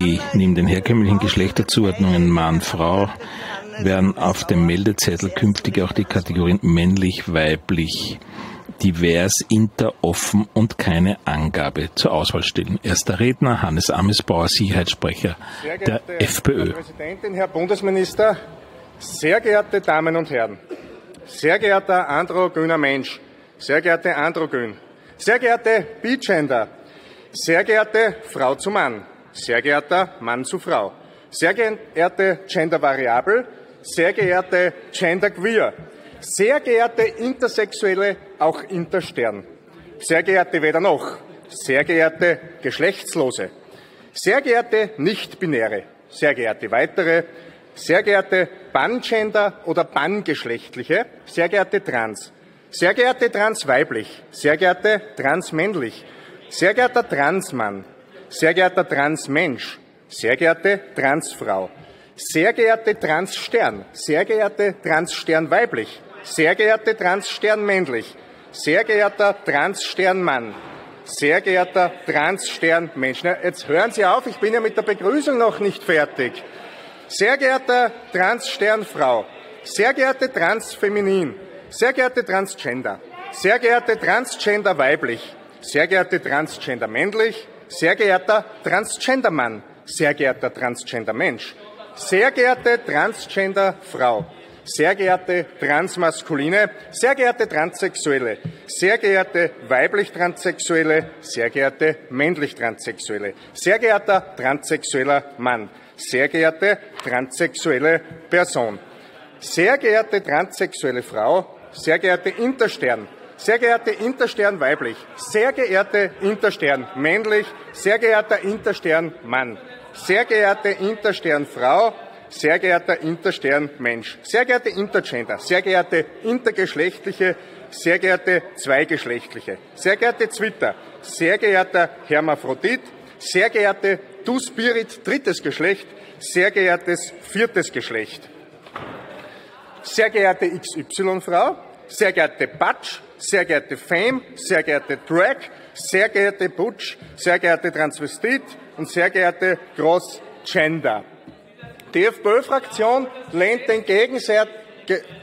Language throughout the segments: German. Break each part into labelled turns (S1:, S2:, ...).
S1: Neben den herkömmlichen Geschlechterzuordnungen Mann, Frau werden auf dem Meldezettel künftig auch die Kategorien männlich, weiblich, divers, inter, offen und keine Angabe zur Auswahl stehen. Erster Redner Hannes Amesbauer, Sicherheitssprecher der FPÖ.
S2: Frau Präsidentin, Herr Bundesminister, sehr geehrte Damen und Herren, sehr geehrter androgyner Mensch, sehr geehrte Androgyn, sehr geehrte Bigender, sehr geehrte Frau zu Mann, sehr geehrter Mann zu Frau, sehr geehrte Gendervariabel, sehr geehrte Genderqueer, sehr geehrte Intersexuelle, auch Interstern, sehr geehrte weder noch, sehr geehrte Geschlechtslose, sehr geehrte Nichtbinäre, sehr geehrte weitere, sehr geehrte Pangender oder Pangeschlechtliche, sehr geehrte Trans, sehr geehrte Transweiblich, sehr geehrte Transmännlich, sehr geehrter Transmann, sehr geehrter Transmensch, sehr geehrte Transfrau, sehr geehrte Transstern, sehr geehrte Transstern weiblich, sehr geehrte Transstern männlich, sehr geehrter Transstern Mann, sehr geehrter Transstern Mensch. Na, jetzt hören Sie auf, ich bin ja mit der Begrüßung noch nicht fertig. Sehr geehrter Transstern Frau, sehr geehrte Transfeminin, sehr geehrte Transgender, sehr geehrte Transgender weiblich, sehr geehrte Transgender männlich, sehr geehrter Transgender Mann, sehr geehrter Transgender Mensch, sehr geehrte Transgender Frau, sehr geehrte Transmaskuline, sehr geehrte Transsexuelle, sehr geehrte weiblich Transsexuelle, sehr geehrte männlich Transsexuelle, sehr geehrter transsexueller Mann, sehr geehrte transsexuelle Person, sehr geehrte transsexuelle Frau, sehr geehrte Interstern, sehr geehrte Interstern weiblich, sehr geehrte Interstern männlich, sehr geehrter Interstern Mann, sehr geehrte Interstern Frau, sehr geehrter Interstern Mensch, sehr geehrte Intergender, sehr geehrte intergeschlechtliche, sehr geehrte zweigeschlechtliche, sehr geehrte Zwitter, sehr geehrter Hermaphrodit, sehr geehrte Du Spirit drittes Geschlecht, sehr geehrtes viertes Geschlecht, sehr geehrte XY-Frau, sehr geehrte Batsch, sehr geehrte Fame, sehr geehrte Drag, sehr geehrte Butch, sehr geehrte Transvestit und sehr geehrte Cross-Gender. Die FPÖ-Fraktion lehnt den,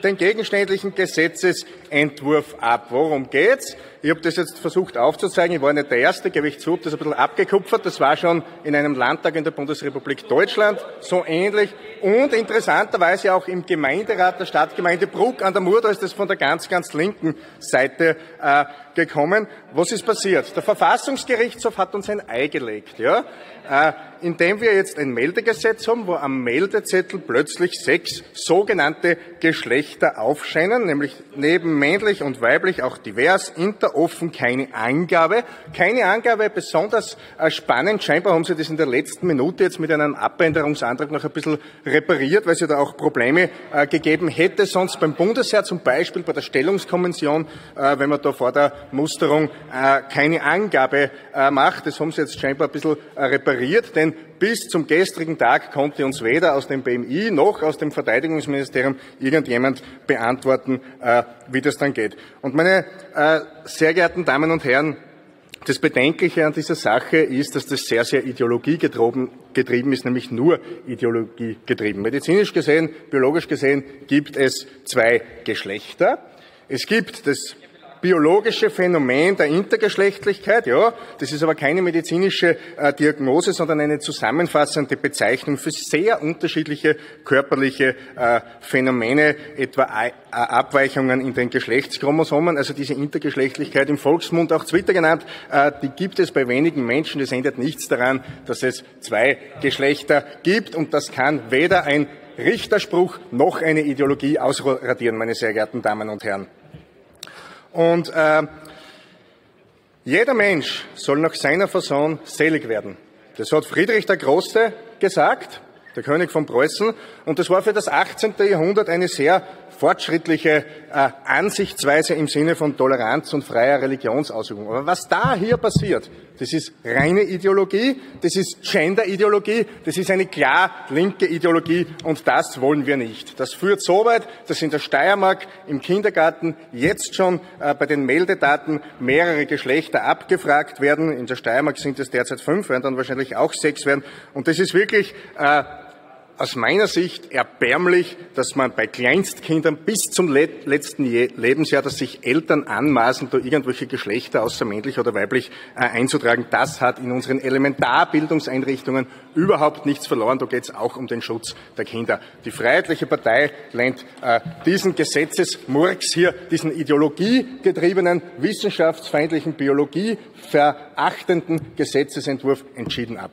S2: den gegenständlichen Gesetzesentwurf ab. Worum geht's? Ich habe das jetzt versucht aufzuzeigen. Ich war nicht der Erste, gebe ich zu, habe das ein bisschen abgekupfert. Das war schon in einem Landtag in der Bundesrepublik Deutschland so ähnlich. Und interessanterweise auch im Gemeinderat der Stadtgemeinde Bruck an der Mur, da ist das von der ganz, ganz linken Seite äh, gekommen. Was ist passiert? Der Verfassungsgerichtshof hat uns ein Ei gelegt, ja, äh, indem wir jetzt ein Meldegesetz haben, wo am Meldezettel plötzlich sechs sogenannte Geschlechter aufscheinen, nämlich neben männlich und weiblich auch divers, interoffen, keine Angabe. Keine Angabe, besonders äh, spannend. Scheinbar haben Sie das in der letzten Minute jetzt mit einem Abänderungsantrag noch ein bisschen repariert, weil es ja da auch Probleme äh, gegeben hätte, sonst beim Bundesheer zum Beispiel bei der Stellungskonvention, äh, wenn man da vor der Musterung äh, keine Angabe äh, macht. Das haben sie jetzt scheinbar ein bisschen äh, repariert, denn bis zum gestrigen Tag konnte uns weder aus dem BMI noch aus dem Verteidigungsministerium irgendjemand beantworten, äh, wie das dann geht. Und meine sehr geehrten Damen und Herren, das Bedenkliche an dieser Sache ist, dass das sehr, sehr ideologiegetrieben ist, nämlich nur ideologiegetrieben. Medizinisch gesehen, biologisch gesehen gibt es zwei Geschlechter. Es gibt das biologische Phänomen der Intergeschlechtlichkeit, ja, das ist aber keine medizinische äh, Diagnose, sondern eine zusammenfassende Bezeichnung für sehr unterschiedliche körperliche äh, Phänomene, etwa äh, Abweichungen in den Geschlechtschromosomen, also diese Intergeschlechtlichkeit im Volksmund auch Twitter genannt, äh, die gibt es bei wenigen Menschen. Das ändert nichts daran, dass es zwei Geschlechter gibt und das kann weder ein Richterspruch noch eine Ideologie ausradieren, meine sehr geehrten Damen und Herren. Und äh, jeder Mensch soll nach seiner Fasson selig werden. Das hat Friedrich der Große gesagt. der König von Preußen. Und das war für das 18. Jahrhundert eine sehr fortschrittliche äh, Ansichtsweise im Sinne von Toleranz und freier Religionsausübung. Aber was da hier passiert, das ist reine Ideologie, das ist Gender-Ideologie, das ist eine klar linke Ideologie und das wollen wir nicht. Das führt so weit, dass in der Steiermark im Kindergarten jetzt schon äh, bei den Meldedaten mehrere Geschlechter abgefragt werden. In der Steiermark sind es derzeit fünf, werden dann wahrscheinlich auch sechs werden. Und das ist wirklich äh, aus meiner Sicht erbärmlich, dass man bei Kleinstkindern bis zum letzten Lebensjahr, dass sich Eltern anmaßen, da irgendwelche Geschlechter außer männlich oder weiblich äh, einzutragen. Das hat in unseren Elementarbildungseinrichtungen überhaupt nichts verloren. Da geht es auch um den Schutz der Kinder. Die Freiheitliche Partei lehnt äh, diesen Gesetzesmurks hier, diesen ideologiegetriebenen, wissenschaftsfeindlichen, biologieverachtenden Gesetzesentwurf entschieden ab.